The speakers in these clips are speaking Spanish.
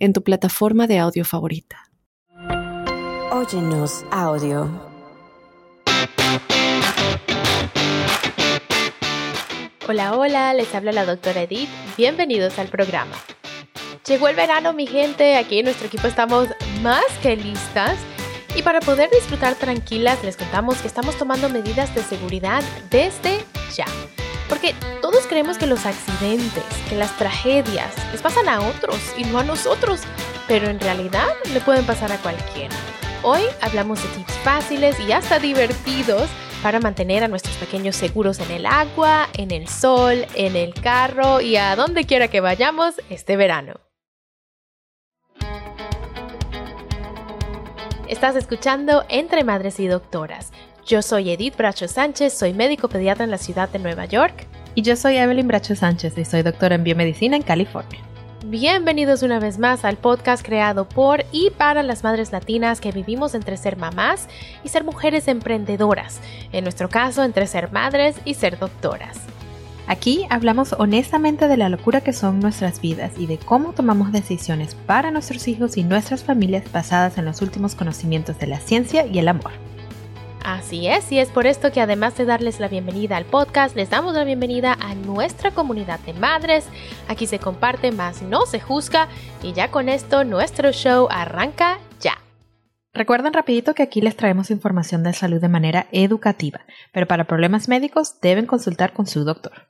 en tu plataforma de audio favorita. Óyenos audio. Hola, hola, les habla la doctora Edith. Bienvenidos al programa. Llegó el verano, mi gente. Aquí en nuestro equipo estamos más que listas. Y para poder disfrutar tranquilas, les contamos que estamos tomando medidas de seguridad desde ya. Porque todos creemos que los accidentes, que las tragedias les pasan a otros y no a nosotros, pero en realidad le pueden pasar a cualquiera. Hoy hablamos de tips fáciles y hasta divertidos para mantener a nuestros pequeños seguros en el agua, en el sol, en el carro y a donde quiera que vayamos este verano. Estás escuchando Entre Madres y Doctoras yo soy Edith Bracho Sánchez, soy médico pediatra en la ciudad de Nueva York. Y yo soy Evelyn Bracho Sánchez y soy doctora en biomedicina en California. Bienvenidos una vez más al podcast creado por y para las madres latinas que vivimos entre ser mamás y ser mujeres emprendedoras, en nuestro caso entre ser madres y ser doctoras. Aquí hablamos honestamente de la locura que son nuestras vidas y de cómo tomamos decisiones para nuestros hijos y nuestras familias basadas en los últimos conocimientos de la ciencia y el amor. Así es, y es por esto que además de darles la bienvenida al podcast, les damos la bienvenida a nuestra comunidad de madres. Aquí se comparte más, no se juzga, y ya con esto nuestro show arranca ya. Recuerden rapidito que aquí les traemos información de salud de manera educativa, pero para problemas médicos deben consultar con su doctor.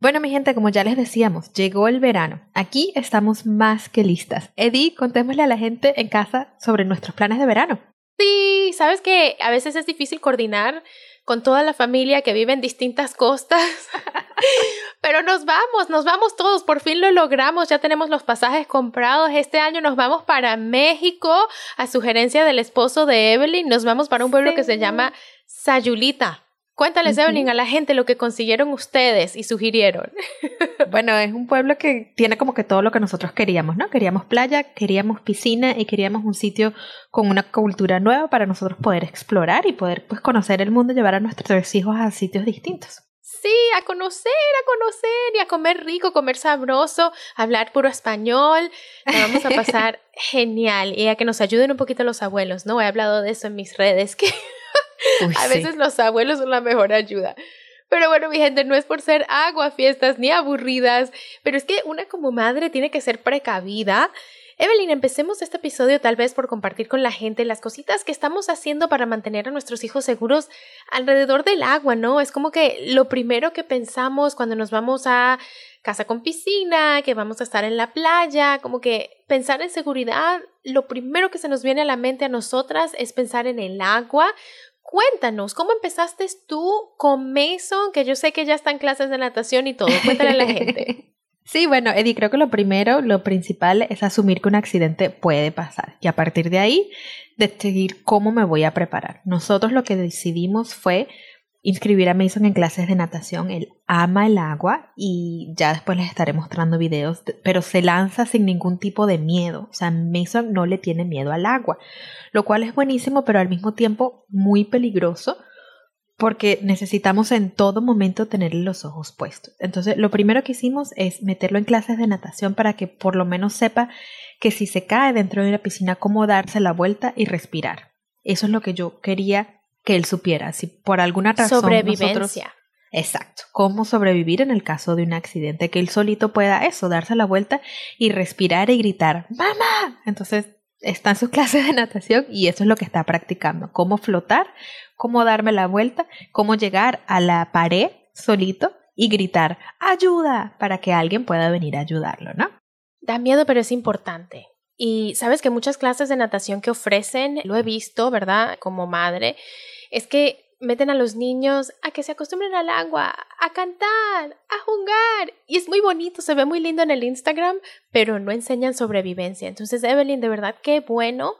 Bueno, mi gente, como ya les decíamos, llegó el verano. Aquí estamos más que listas. Eddie, contémosle a la gente en casa sobre nuestros planes de verano. Sí, sabes que a veces es difícil coordinar con toda la familia que vive en distintas costas. Pero nos vamos, nos vamos todos, por fin lo logramos, ya tenemos los pasajes comprados. Este año nos vamos para México a sugerencia del esposo de Evelyn, nos vamos para un pueblo que se llama Sayulita. Cuéntales, Evelyn, a la gente lo que consiguieron ustedes y sugirieron. bueno, es un pueblo que tiene como que todo lo que nosotros queríamos, ¿no? Queríamos playa, queríamos piscina y queríamos un sitio con una cultura nueva para nosotros poder explorar y poder pues conocer el mundo y llevar a nuestros hijos a sitios distintos. Sí, a conocer, a conocer y a comer rico, comer sabroso, hablar puro español. Nos vamos a pasar genial y a que nos ayuden un poquito los abuelos, ¿no? He hablado de eso en mis redes que a veces los abuelos son la mejor ayuda. Pero bueno, mi gente, no es por ser agua fiestas ni aburridas, pero es que una como madre tiene que ser precavida. Evelyn, empecemos este episodio tal vez por compartir con la gente las cositas que estamos haciendo para mantener a nuestros hijos seguros alrededor del agua, ¿no? Es como que lo primero que pensamos cuando nos vamos a casa con piscina, que vamos a estar en la playa, como que pensar en seguridad, lo primero que se nos viene a la mente a nosotras es pensar en el agua, Cuéntanos, ¿cómo empezaste tú con Mason? Que yo sé que ya está en clases de natación y todo. Cuéntale a la gente. Sí, bueno, Eddie, creo que lo primero, lo principal es asumir que un accidente puede pasar y a partir de ahí decidir cómo me voy a preparar. Nosotros lo que decidimos fue inscribir a Mason en clases de natación. Él ama el agua y ya después les estaré mostrando videos, pero se lanza sin ningún tipo de miedo. O sea, Mason no le tiene miedo al agua, lo cual es buenísimo, pero al mismo tiempo muy peligroso porque necesitamos en todo momento tenerle los ojos puestos. Entonces, lo primero que hicimos es meterlo en clases de natación para que por lo menos sepa que si se cae dentro de una piscina, cómo darse la vuelta y respirar. Eso es lo que yo quería que él supiera. Si por alguna razón. Sobrevivencia. exacto. Cómo sobrevivir en el caso de un accidente. Que él solito pueda eso, darse la vuelta y respirar y gritar, ¡Mamá! Entonces está en sus clases de natación y eso es lo que está practicando. Cómo flotar, cómo darme la vuelta, cómo llegar a la pared solito y gritar ¡Ayuda! para que alguien pueda venir a ayudarlo, ¿no? Da miedo, pero es importante. Y sabes que muchas clases de natación que ofrecen, lo he visto, ¿verdad? Como madre, es que meten a los niños a que se acostumbren al agua, a cantar, a jugar. Y es muy bonito, se ve muy lindo en el Instagram, pero no enseñan sobrevivencia. Entonces, Evelyn, de verdad, qué bueno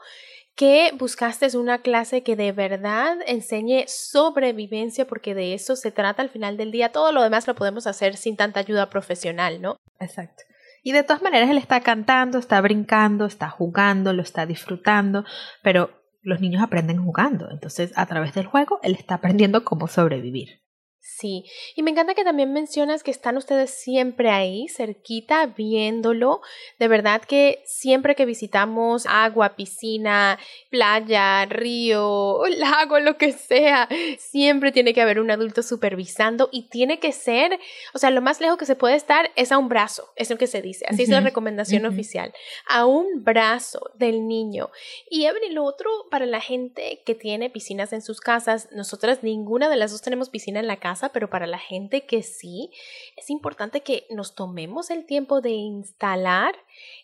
que buscaste una clase que de verdad enseñe sobrevivencia, porque de eso se trata al final del día. Todo lo demás lo podemos hacer sin tanta ayuda profesional, ¿no? Exacto. Y de todas maneras él está cantando, está brincando, está jugando, lo está disfrutando, pero los niños aprenden jugando. Entonces, a través del juego, él está aprendiendo cómo sobrevivir. Sí, y me encanta que también mencionas que están ustedes siempre ahí, cerquita, viéndolo. De verdad que siempre que visitamos agua, piscina, playa, río, lago, lo que sea, siempre tiene que haber un adulto supervisando y tiene que ser, o sea, lo más lejos que se puede estar es a un brazo, es lo que se dice, así es la recomendación oficial, a un brazo del niño. Y Evelyn, lo otro para la gente que tiene piscinas en sus casas, nosotras ninguna de las dos tenemos piscina en la casa pero para la gente que sí, es importante que nos tomemos el tiempo de instalar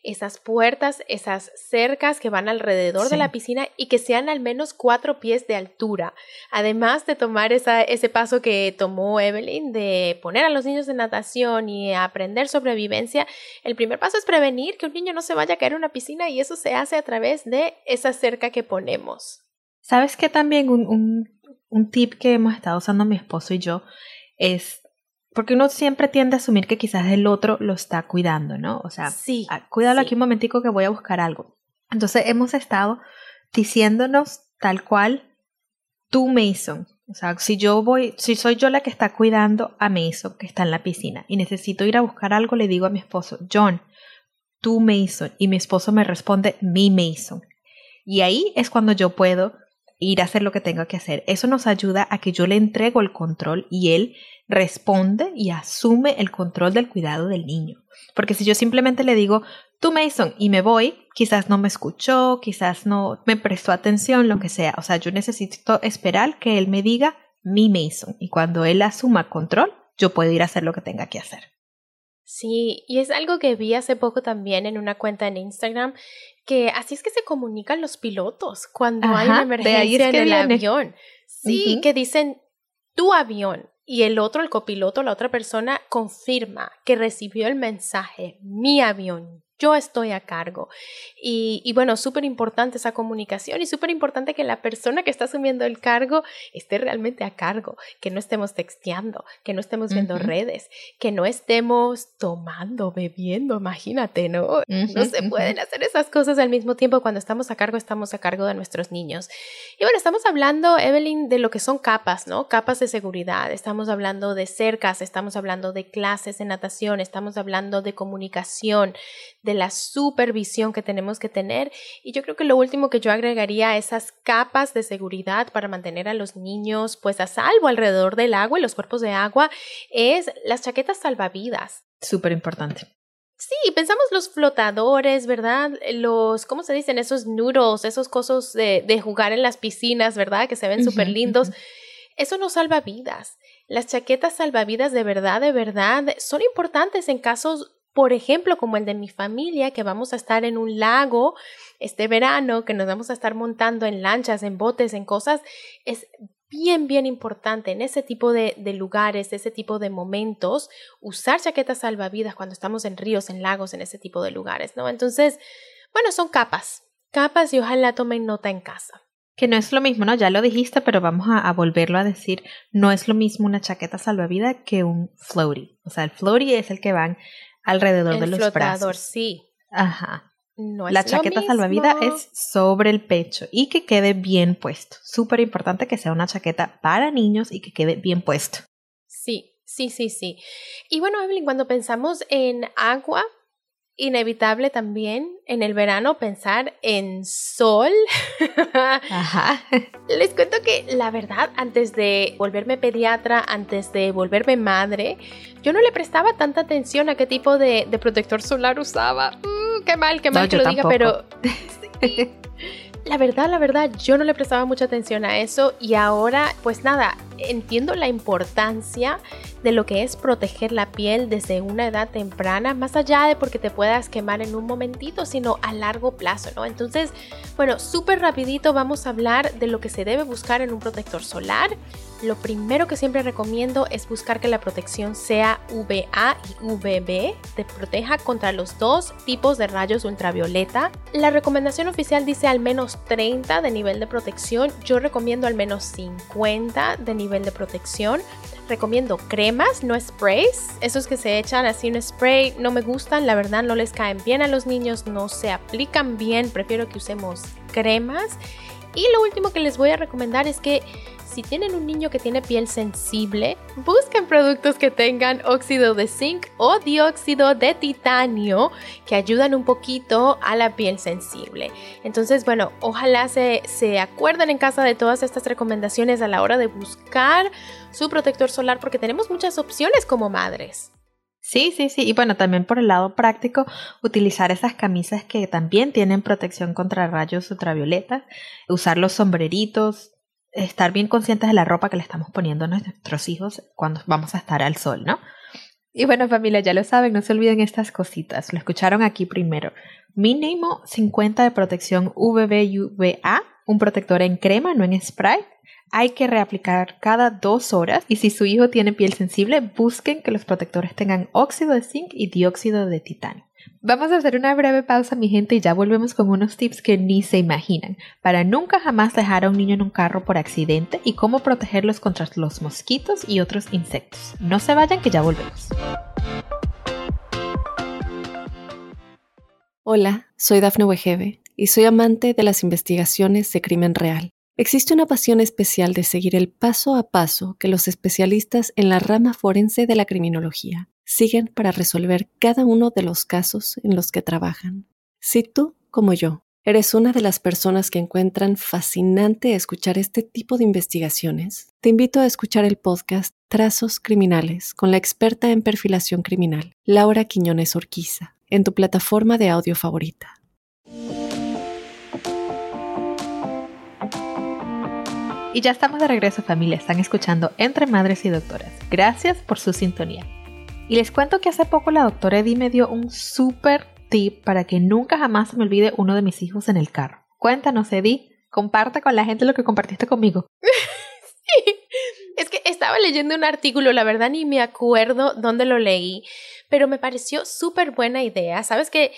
esas puertas, esas cercas que van alrededor de la piscina y que sean al menos cuatro pies de altura. Además de tomar esa, ese paso que tomó Evelyn de poner a los niños de natación y aprender sobrevivencia, el primer paso es prevenir que un niño no se vaya a caer en una piscina y eso se hace a través de esa cerca que ponemos. ¿Sabes que también un un tip que hemos estado usando mi esposo y yo es porque uno siempre tiende a asumir que quizás el otro lo está cuidando, ¿no? O sea, sí, ah, cuídalo aquí un momentico que voy a buscar algo. Entonces hemos estado diciéndonos tal cual tú Mason. O sea, si yo voy, si soy yo la que está cuidando a Mason, que está en la piscina, y necesito ir a buscar algo, le digo a mi esposo, John, tú Mason. Y mi esposo me responde, mi Mason. Y ahí es cuando yo puedo ir a hacer lo que tenga que hacer. Eso nos ayuda a que yo le entrego el control y él responde y asume el control del cuidado del niño. Porque si yo simplemente le digo, tú Mason, y me voy, quizás no me escuchó, quizás no me prestó atención, lo que sea. O sea, yo necesito esperar que él me diga mi Mason. Y cuando él asuma control, yo puedo ir a hacer lo que tenga que hacer. Sí, y es algo que vi hace poco también en una cuenta en Instagram, que así es que se comunican los pilotos cuando hay una emergencia en el avión. Sí, que dicen tu avión y el otro, el copiloto, la otra persona confirma que recibió el mensaje, mi avión, yo estoy a cargo. Y, y bueno, súper importante esa comunicación y súper importante que la persona que está asumiendo el cargo esté realmente a cargo, que no estemos texteando, que no estemos viendo redes, que no estemos tomando, bebiendo, imagínate, ¿no? no se pueden hacer esas cosas al mismo tiempo. Cuando estamos a cargo, estamos a cargo de nuestros niños. Y bueno, estamos hablando, Evelyn, de lo que son capas, ¿no? Capas de seguridad, estamos hablando de cercas, estamos hablando de clases de natación, estamos hablando de comunicación, de la supervisión que tenemos que tener. Y yo creo que lo último que yo agregaría esas capas de seguridad para mantener a los niños pues a salvo alrededor del agua y los cuerpos de agua es las chaquetas salvavidas. Súper importante. Sí, pensamos los flotadores, ¿verdad? Los, ¿cómo se dicen? Esos noodles, esos cosas de, de jugar en las piscinas, ¿verdad? Que se ven súper lindos. Eso no salva vidas. Las chaquetas salvavidas de verdad, de verdad, son importantes en casos por ejemplo, como el de mi familia, que vamos a estar en un lago este verano, que nos vamos a estar montando en lanchas, en botes, en cosas, es bien, bien importante en ese tipo de, de, lugares, ese tipo de momentos, usar chaquetas salvavidas cuando estamos en ríos, en lagos, en ese tipo de lugares, ¿no? Entonces, bueno, son capas, capas y ojalá tomen nota en casa. Que no es lo mismo, ¿no? Ya lo dijiste, pero vamos a, volverlo a decir. No es lo mismo una chaqueta salvavidas que un floaty. O sea, el floaty es el que van alrededor de los flotador, sí. Ajá. No la chaqueta salvavidas es sobre el pecho y que quede bien puesto. Súper importante que sea una chaqueta para niños y que quede bien puesto. Sí, sí, sí, sí. Y bueno, Evelyn, cuando pensamos en agua, inevitable también en el verano pensar en sol. Ajá. Les cuento que la verdad, antes de volverme pediatra, antes de volverme madre, yo no le prestaba tanta atención a qué tipo de, protector solar usaba. Mm, qué mal, qué mal que lo diga, pero La verdad, la verdad, yo no le prestaba mucha atención a eso y ahora, pues nada, entiendo la importancia de lo que es proteger la piel desde una edad temprana, más allá de porque te puedas quemar en un momentito, sino a largo plazo, ¿no? Entonces, bueno, súper rapidito vamos a hablar de lo que se debe buscar en un protector solar. Lo primero que siempre recomiendo es buscar que la protección sea VA y VB, te proteja contra los dos tipos de rayos ultravioleta. La recomendación oficial dice al menos 30 de nivel de protección, yo recomiendo al menos 50 de nivel de protección. Recomiendo cremas, no sprays. Esos que se echan así un spray no me gustan, la verdad no les caen bien a los niños, no se aplican bien, prefiero que usemos cremas. Y lo último que les voy a recomendar es que si tienen un niño que tiene piel sensible, busquen productos que tengan óxido de zinc o dióxido de titanio que ayudan un poquito a la piel sensible. Entonces, bueno, ojalá se, se acuerden en casa de todas estas recomendaciones a la hora de buscar su protector solar porque tenemos muchas opciones como madres. Sí, sí, sí. Y bueno, también por el lado práctico, utilizar esas camisas que también tienen protección contra rayos ultravioleta, usar los sombreritos, estar bien conscientes de la ropa que le estamos poniendo a nuestros hijos cuando vamos a estar al sol, ¿no? Y bueno, familia, ya lo saben, no se olviden estas cositas. Lo escucharon aquí primero. Mínimo 50 de protección UVB-UVA, un protector en crema, no en spray. Hay que reaplicar cada dos horas y si su hijo tiene piel sensible, busquen que los protectores tengan óxido de zinc y dióxido de titanio. Vamos a hacer una breve pausa, mi gente, y ya volvemos con unos tips que ni se imaginan para nunca jamás dejar a un niño en un carro por accidente y cómo protegerlos contra los mosquitos y otros insectos. No se vayan, que ya volvemos. Hola, soy Dafne Wegebe y soy amante de las investigaciones de crimen real. Existe una pasión especial de seguir el paso a paso que los especialistas en la rama forense de la criminología siguen para resolver cada uno de los casos en los que trabajan. Si tú, como yo, eres una de las personas que encuentran fascinante escuchar este tipo de investigaciones, te invito a escuchar el podcast Trazos Criminales con la experta en perfilación criminal, Laura Quiñones Orquiza, en tu plataforma de audio favorita. Y ya estamos de regreso familia, están escuchando Entre Madres y Doctoras. Gracias por su sintonía. Y les cuento que hace poco la doctora Eddie me dio un súper tip para que nunca jamás se me olvide uno de mis hijos en el carro. Cuéntanos, Eddie, comparte con la gente lo que compartiste conmigo. es que estaba leyendo un artículo, la verdad ni me acuerdo dónde lo leí, pero me pareció súper buena idea. Sabes que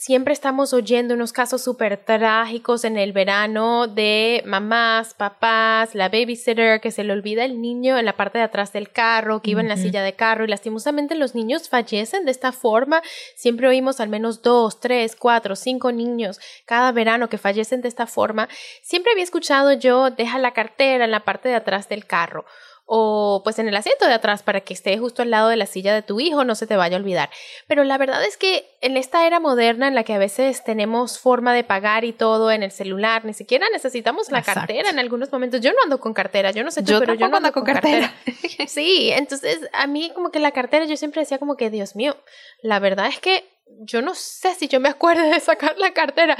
Siempre estamos oyendo unos casos súper trágicos en el verano de mamás, papás, la babysitter que se le olvida el niño en la parte de atrás del carro, que iba en la silla de carro y lastimosamente los niños fallecen de esta forma. Siempre oímos al menos dos, tres, cuatro, cinco niños cada verano que fallecen de esta forma. Siempre había escuchado yo deja la cartera en la parte de atrás del carro o pues en el asiento de atrás para que esté justo al lado de la silla de tu hijo, no se te vaya a olvidar. Pero la verdad es que en esta era moderna en la que a veces tenemos forma de pagar y todo en el celular, ni siquiera necesitamos la cartera en algunos momentos. Yo no ando con cartera, yo no sé tú, pero yo no ando con cartera. sí, entonces a mí como que la cartera yo siempre decía como que Dios mío, la verdad es que yo no sé si yo me acuerdo de sacar la cartera.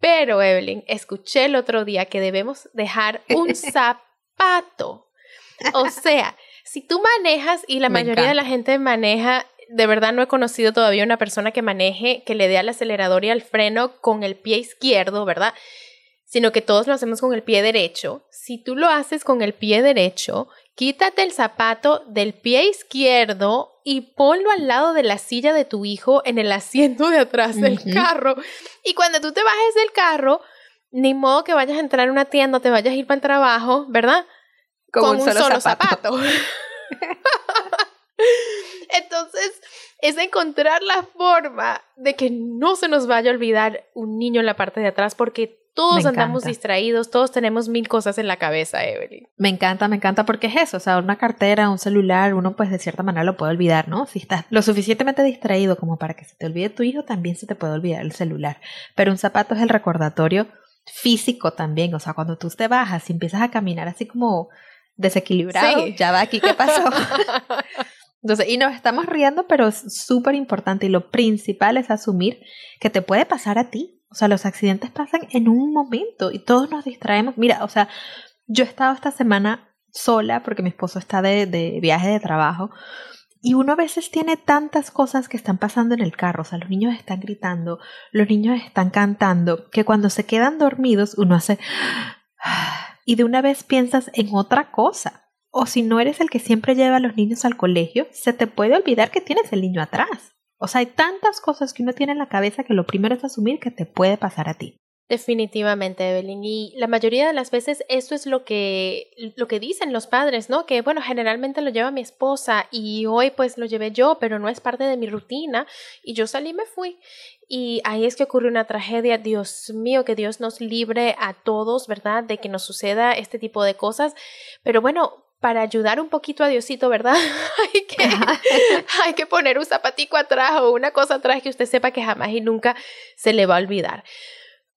Pero Evelyn, escuché el otro día que debemos dejar un zapato o sea, si tú manejas y la mayoría de la gente maneja, de verdad no he conocido todavía una persona que maneje, que le dé al acelerador y al freno con el pie izquierdo, ¿verdad? Sino que todos lo hacemos con el pie derecho. Si tú lo haces con el pie derecho, quítate el zapato del pie izquierdo y ponlo al lado de la silla de tu hijo en el asiento de atrás del carro. Y cuando tú te bajes del carro, ni modo que vayas a entrar a una tienda, te vayas a ir para el trabajo, ¿verdad? Con, un, solo, zapato. Entonces, es encontrar la forma de que no se nos vaya a olvidar un niño en la parte de atrás porque todos andamos distraídos, todos tenemos mil cosas en la cabeza, Evelyn. Me encanta, me encanta porque es eso, o sea, una cartera, un celular, uno pues de cierta manera lo puede olvidar, ¿no? Si estás lo suficientemente distraído como para que se te olvide tu hijo, también se te puede olvidar el celular. Pero un zapato es el recordatorio físico también, o sea, cuando tú te bajas y empiezas a caminar así como desequilibrado, ya va aquí, ¿qué pasó? Entonces, y nos estamos riendo, pero es súper importante y lo principal es asumir que te puede pasar a ti. O sea, los accidentes pasan en un momento y todos nos distraemos. Mira, o sea, yo he estado esta semana sola porque mi esposo está de, de viaje de trabajo y uno a veces tiene tantas cosas que están pasando en el carro, o sea, los niños están gritando, los niños están cantando, que cuando se quedan dormidos uno hace... y de una vez piensas en otra cosa. O si no eres el que siempre lleva a los niños al colegio, se te puede olvidar que tienes el niño atrás. O sea, hay tantas cosas que uno tiene en la cabeza que lo primero es asumir que te puede pasar a ti. Definitivamente, Evelyn. Y la mayoría de las veces eso es lo que, lo que dicen los padres, ¿no? Que bueno, generalmente lo lleva mi esposa y hoy pues lo llevé yo, pero no es parte de mi rutina y yo salí y me fui. Y ahí es que ocurre una tragedia. Dios mío, que Dios nos libre a todos, ¿verdad? De que nos suceda este tipo de cosas. Pero bueno, para ayudar un poquito a Diosito, ¿verdad? hay, que, hay que poner un zapatico atrás o una cosa atrás que usted sepa que jamás y nunca se le va a olvidar.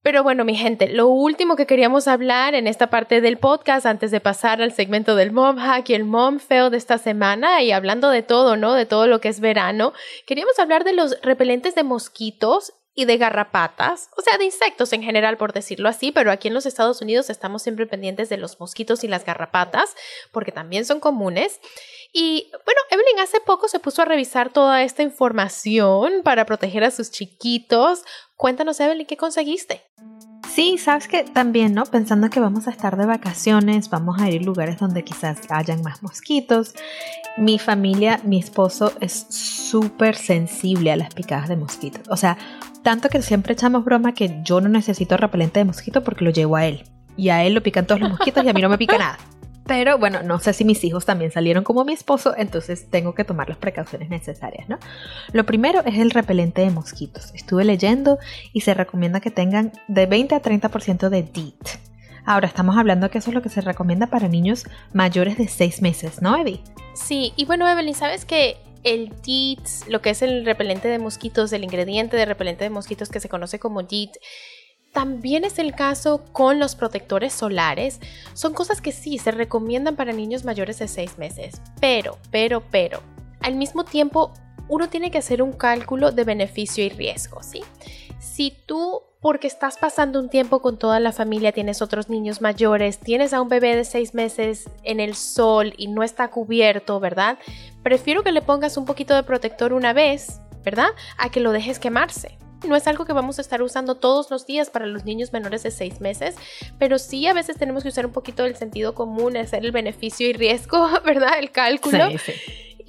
Pero bueno, mi gente, lo último que queríamos hablar en esta parte del podcast antes de pasar al segmento del mom hack y el mom feo de esta semana y hablando de todo, ¿no? De todo lo que es verano, queríamos hablar de los repelentes de mosquitos y de garrapatas, o sea, de insectos en general, por decirlo así, pero aquí en los Estados Unidos estamos siempre pendientes de los mosquitos y las garrapatas, porque también son comunes. Y bueno, Evelyn hace poco se puso a revisar toda esta información para proteger a sus chiquitos. Cuéntanos, Evelyn, ¿qué conseguiste? Sí, sabes que también, ¿no? Pensando que vamos a estar de vacaciones, vamos a ir a lugares donde quizás hayan más mosquitos. Mi familia, mi esposo es súper sensible a las picadas de mosquitos. O sea, tanto que siempre echamos broma que yo no necesito repelente de mosquito porque lo llevo a él. Y a él lo pican todos los mosquitos y a mí no me pica nada. Pero bueno, no sé si mis hijos también salieron como mi esposo, entonces tengo que tomar las precauciones necesarias, ¿no? Lo primero es el repelente de mosquitos. Estuve leyendo y se recomienda que tengan de 20 a 30% de DEET. Ahora estamos hablando que eso es lo que se recomienda para niños mayores de 6 meses, ¿no, Eddie? Sí, y bueno, Evelyn, ¿sabes que el DEET, lo que es el repelente de mosquitos, el ingrediente de repelente de mosquitos que se conoce como DEET, también es el caso con los protectores solares. Son cosas que sí se recomiendan para niños mayores de 6 meses. Pero, pero, pero, al mismo tiempo uno tiene que hacer un cálculo de beneficio y riesgo, ¿sí? Si tú, porque estás pasando un tiempo con toda la familia, tienes otros niños mayores, tienes a un bebé de 6 meses en el sol y no está cubierto, ¿verdad? Prefiero que le pongas un poquito de protector una vez, ¿verdad? A que lo dejes quemarse. No es algo que vamos a estar usando todos los días para los niños menores de 6 meses, pero sí a veces tenemos que usar un poquito del sentido común, hacer el beneficio y riesgo, ¿verdad? El cálculo. Sí, sí.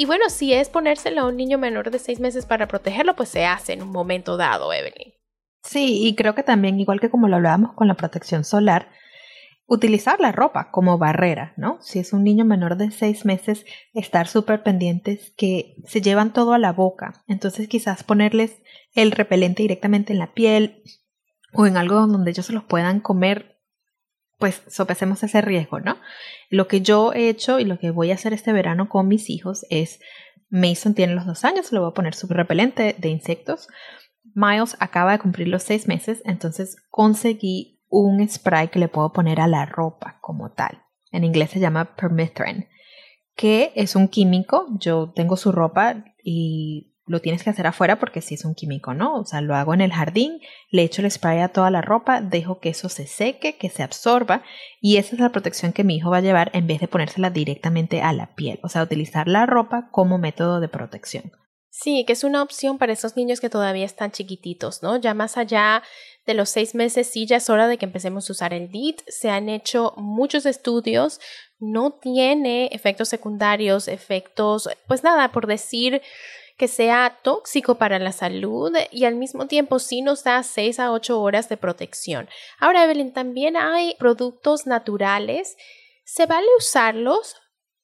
Y bueno, si es ponérselo a un niño menor de 6 meses para protegerlo, pues se hace en un momento dado, Evelyn. Sí, y creo que también, igual que como lo hablábamos con la protección solar, utilizar la ropa como barrera, ¿no? Si es un niño menor de seis meses, estar súper pendientes que se llevan todo a la boca. Entonces quizás ponerles el repelente directamente en la piel o en algo donde ellos se los puedan comer, pues sopesemos ese riesgo, ¿no? Lo que yo he hecho y lo que voy a hacer este verano con mis hijos es, Mason tiene los dos años, le voy a poner su repelente de insectos. Miles acaba de cumplir los seis meses, entonces conseguí un spray que le puedo poner a la ropa como tal. En inglés se llama permethrin, que es un químico. Yo tengo su ropa y lo tienes que hacer afuera porque sí es un químico, ¿no? O sea, lo hago en el jardín, le echo el spray a toda la ropa, dejo que eso se seque, que se absorba y esa es la protección que mi hijo va a llevar en vez de ponérsela directamente a la piel, o sea, utilizar la ropa como método de protección. Sí, que es una opción para esos niños que todavía están chiquititos, ¿no? Ya más allá de los seis meses, sí, ya es hora de que empecemos a usar el DIT. Se han hecho muchos estudios, no tiene efectos secundarios, efectos, pues nada, por decir que sea tóxico para la salud y al mismo tiempo sí nos da 6 a 8 horas de protección. Ahora, Evelyn, también hay productos naturales. Se vale usarlos,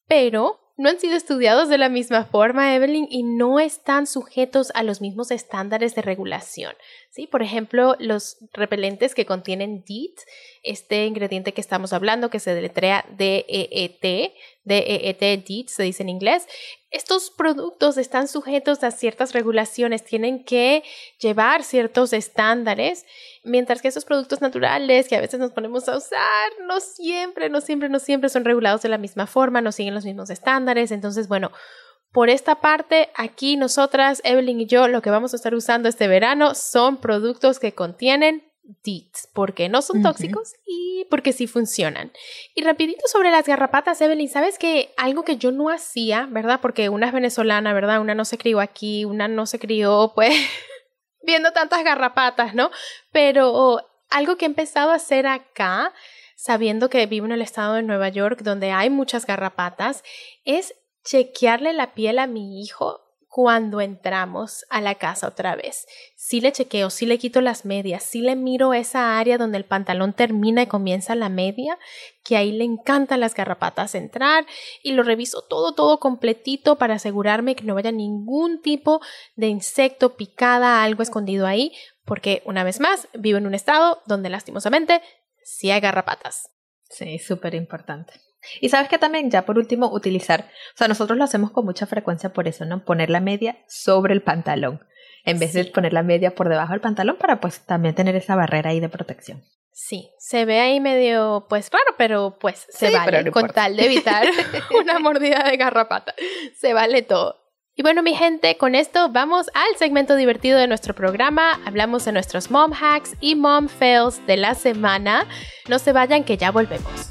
pero no han sido estudiados de la misma forma, Evelyn, y no están sujetos a los mismos estándares de regulación. ¿Sí? Por ejemplo, los repelentes que contienen DEET, este ingrediente que estamos hablando, que se deletrea D-E-E-T, DEET, DEET se dice en inglés, estos productos están sujetos a ciertas regulaciones, tienen que llevar ciertos estándares, mientras que esos productos naturales que a veces nos ponemos a usar, no siempre, no siempre, no siempre son regulados de la misma forma, no siguen los mismos estándares. Entonces, bueno, por esta parte, aquí nosotras, Evelyn y yo, lo que vamos a estar usando este verano son productos que contienen Deets, porque no son tóxicos y porque sí funcionan. Y rapidito sobre las garrapatas, Evelyn, ¿sabes que algo que yo no hacía, verdad? Porque una es venezolana, ¿verdad? Una no se crió aquí, una no se crió, pues, viendo tantas garrapatas, ¿no? Pero algo que he empezado a hacer acá, sabiendo que vivo en el estado de Nueva York, donde hay muchas garrapatas, es chequearle la piel a mi hijo cuando entramos a la casa otra vez. Si le chequeo, si le quito las medias, si le miro esa área donde el pantalón termina y comienza la media, que ahí le encantan las garrapatas entrar y lo reviso todo, todo completito para asegurarme que no vaya ningún tipo de insecto, picada, algo escondido ahí, porque una vez más vivo en un estado donde lastimosamente sí hay garrapatas. Sí, súper importante. Y sabes que también, ya por último, utilizar, o sea, nosotros lo hacemos con mucha frecuencia por eso, ¿no? Poner la media sobre el pantalón, en vez de poner la media por debajo del pantalón para pues también tener esa barrera ahí de protección. Sí, se ve ahí medio, pues raro, pero pues se vale con tal de evitar una mordida de garrapata. Se vale todo. Y bueno, mi gente, con esto vamos al segmento divertido de nuestro programa. Hablamos de nuestros mom hacks y mom fails de la semana. No se vayan que ya volvemos.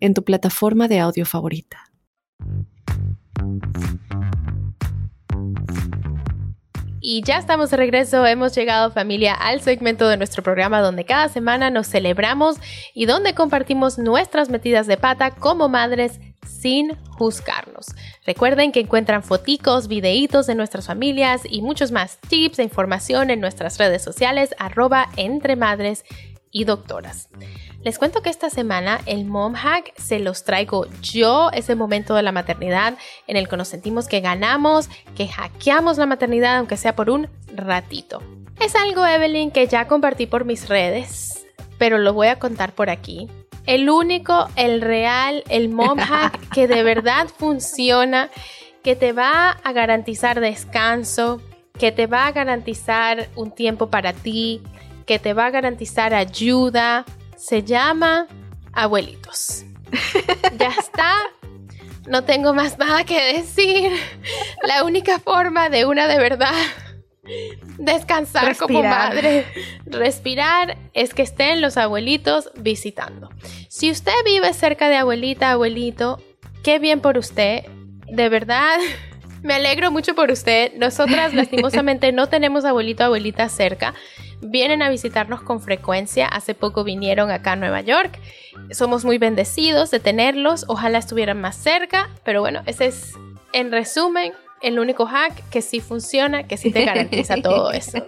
en tu plataforma de audio favorita. Y ya estamos de regreso, hemos llegado familia al segmento de nuestro programa donde cada semana nos celebramos y donde compartimos nuestras metidas de pata como madres sin juzgarnos. Recuerden que encuentran foticos, videitos de nuestras familias y muchos más tips e información en nuestras redes sociales arroba entre madres y doctoras. Les cuento que esta semana el Mom Hack se los traigo yo, ese momento de la maternidad en el que nos sentimos que ganamos, que hackeamos la maternidad aunque sea por un ratito. Es algo, Evelyn, que ya compartí por mis redes, pero lo voy a contar por aquí. El único, el real, el Mom Hack que de verdad funciona, que te va a garantizar descanso, que te va a garantizar un tiempo para ti, que te va a garantizar ayuda, se llama Abuelitos. ya está. No tengo más nada que decir. La única forma de una de verdad descansar como madre, respirar, es que estén los abuelitos visitando. Si usted vive cerca de abuelita, abuelito, qué bien por usted. De verdad, me alegro mucho por usted. Nosotras lastimosamente no tenemos abuelito, abuelita cerca vienen a visitarnos con frecuencia. Hace poco vinieron acá a Nueva York. Somos muy bendecidos de tenerlos. Ojalá estuvieran más cerca. Pero bueno, ese es, en resumen, el único hack que sí funciona, que sí te garantiza todo eso.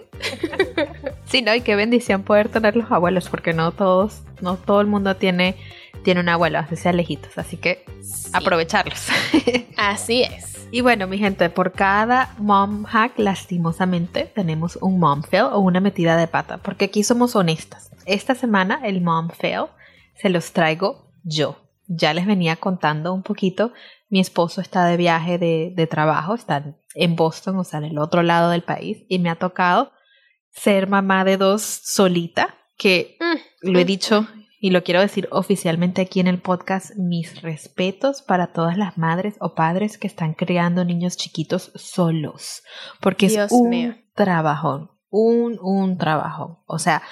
Sí, no, y qué bendición poder tener los abuelos, porque no todos, no todo el mundo tiene, tiene un abuelo, así sea lejitos. Así que aprovecharlos. Así es. Y bueno, mi gente, por cada mom hack, lastimosamente, tenemos un mom fail o una metida de pata, porque aquí somos honestas. Esta semana el mom fail se los traigo yo. Ya les venía contando un poquito. Mi esposo está de viaje de, trabajo, está en Boston, o sea, en el otro lado del país, y me ha tocado ser mamá de dos solita, que mm, lo he mm. dicho y lo quiero decir oficialmente aquí en el podcast, mis respetos para todas las madres o padres que están criando niños chiquitos solos, porque es un trabajón, un, un trabajo. O sea,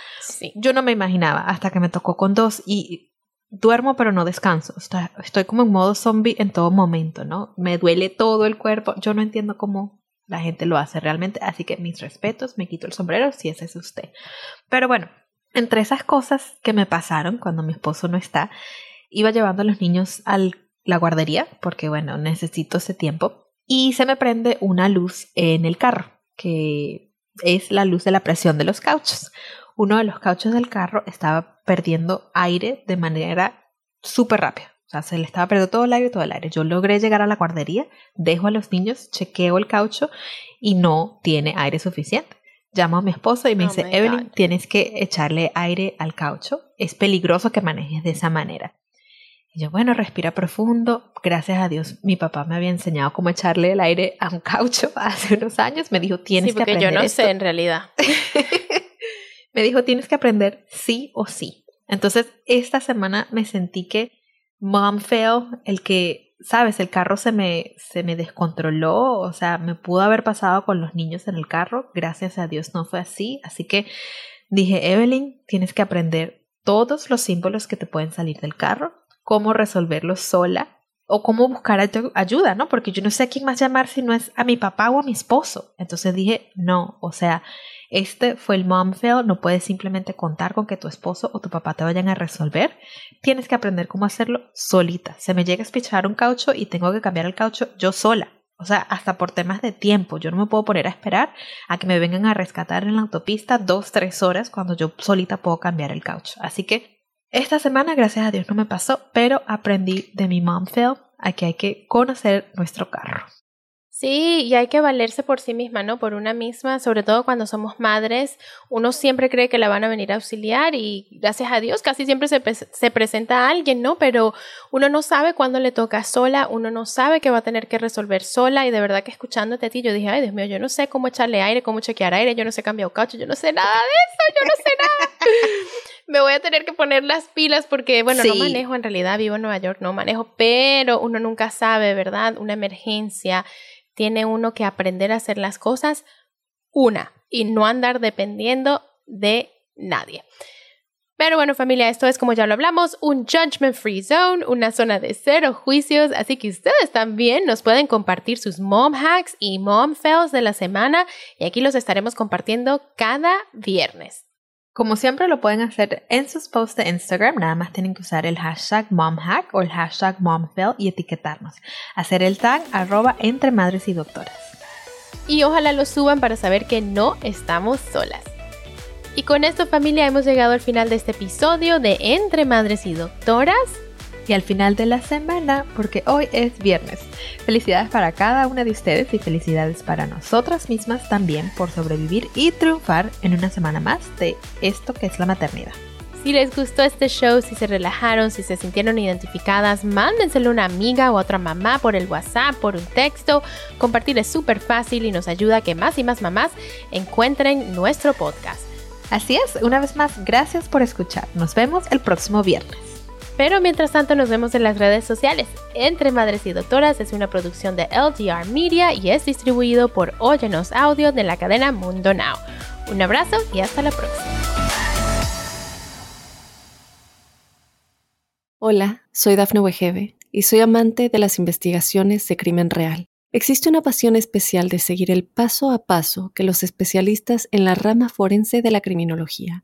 yo no me imaginaba hasta que me tocó con dos y duermo pero no descanso. estoy como en modo zombie en todo momento, ¿no? Me duele todo el cuerpo. Yo no entiendo cómo la gente lo hace realmente, así que mis respetos, me quito el sombrero si ese es usted. Pero bueno, entre esas cosas que me pasaron cuando mi esposo no está, iba llevando a los niños a la guardería, porque bueno, necesito ese tiempo, y se me prende una luz en el carro, que es la luz de la presión de los cauchos. Uno de los cauchos del carro estaba perdiendo aire de manera súper rápida. O sea, se le estaba perdiendo todo el aire, todo el aire. Yo logré llegar a la guardería, dejo a los niños, chequeo el caucho y no tiene aire suficiente. Llamo a mi esposo y me Oh dice, Evelyn, God. tienes que echarle aire al caucho. Es peligroso que manejes de esa manera. Y yo, bueno, respira profundo. Gracias a Dios, mi papá me había enseñado cómo echarle el aire a un caucho hace unos años. Me dijo, tienes sí, que porque aprender yo no esto". sé en realidad. me dijo, tienes que aprender sí o sí. Entonces, esta semana me sentí que mom fail, el que, sabes, el carro se me, se me descontroló, o sea, me pudo haber pasado con los niños en el carro, gracias a Dios no fue así, así que dije, Evelyn, tienes que aprender todos los símbolos que te pueden salir del carro, cómo resolverlos sola o cómo buscar ayu- ayuda, ¿no? Porque yo no sé a quién más llamar si no es a mi papá o a mi esposo. Entonces dije, no, o sea, este fue el mom fail, no puedes simplemente contar con que tu esposo o tu papá te vayan a resolver. Tienes que aprender cómo hacerlo solita. Se me llega a espichar un caucho y tengo que cambiar el caucho yo sola. O sea, hasta por temas de tiempo. Yo no me puedo poner a esperar a que me vengan a rescatar en la autopista dos, tres horas cuando yo solita puedo cambiar el caucho. Así que esta semana, gracias a Dios, no me pasó, pero aprendí de mi mom fail a que hay que conocer nuestro carro. Sí, y hay que valerse por sí misma, ¿no? Por una misma, sobre todo cuando somos madres, uno siempre cree que la van a venir a auxiliar y gracias a Dios casi siempre se, pre- se presenta alguien, ¿no? Pero uno no sabe cuándo le toca sola, uno no sabe que va a tener que resolver sola y de verdad que escuchándote a ti yo dije, ay Dios mío, yo no sé cómo echarle aire, cómo chequear aire, yo no sé cambiar caucho, yo no sé nada de eso, yo no sé nada. Me voy a tener que poner las pilas porque, bueno, no manejo en realidad, vivo en Nueva York, no manejo, pero uno nunca sabe, ¿verdad? Una emergencia tiene uno que aprender a hacer las cosas una y no andar dependiendo de nadie. Pero bueno familia, esto es como ya lo hablamos, un judgment free zone, una zona de cero juicios, así que ustedes también nos pueden compartir sus mom hacks y mom fails de la semana y aquí los estaremos compartiendo cada viernes. Como siempre lo pueden hacer en sus posts de Instagram, nada más tienen que usar el hashtag momhack o el hashtag momfail y etiquetarnos. Hacer el tag arroba entre madres y doctoras. y ojalá lo suban para saber que no estamos solas. Y con esto familia hemos llegado al final de este episodio de Entre Madres y Doctoras. Y al final de la semana, porque hoy es viernes. Felicidades para cada una de ustedes y felicidades para nosotras mismas también por sobrevivir y triunfar en una semana más de esto que es la maternidad. Si les gustó este show, si se relajaron, si se sintieron identificadas, mándenselo a una amiga o a otra mamá por el WhatsApp, por un texto. Compartir es súper fácil y nos ayuda a que más y más mamás encuentren nuestro podcast. Así es, una vez más, gracias por escuchar. Nos vemos el próximo viernes. Pero mientras tanto nos vemos en las redes sociales. Entre Madres y Doctoras es una producción de LGR Media y es distribuido por Óyenos Audio de la cadena Mundo Now. Un abrazo y hasta la próxima. Hola, soy Dafne Wegebe y soy amante de las investigaciones de crimen real. Existe una pasión especial de seguir el paso a paso que los especialistas en la rama forense de la criminología